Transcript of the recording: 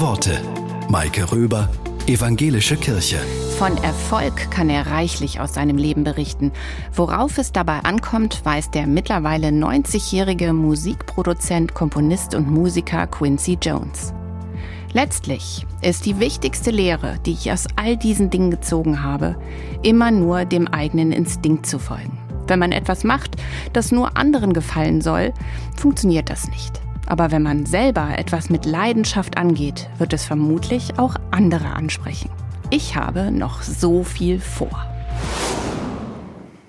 Worte. Maike Röber, Evangelische Kirche. Von Erfolg kann er reichlich aus seinem Leben berichten. Worauf es dabei ankommt, weiß der mittlerweile 90-jährige Musikproduzent, Komponist und Musiker Quincy Jones. Letztlich ist die wichtigste Lehre, die ich aus all diesen Dingen gezogen habe, immer nur dem eigenen Instinkt zu folgen. Wenn man etwas macht, das nur anderen gefallen soll, funktioniert das nicht. Aber wenn man selber etwas mit Leidenschaft angeht, wird es vermutlich auch andere ansprechen. Ich habe noch so viel vor.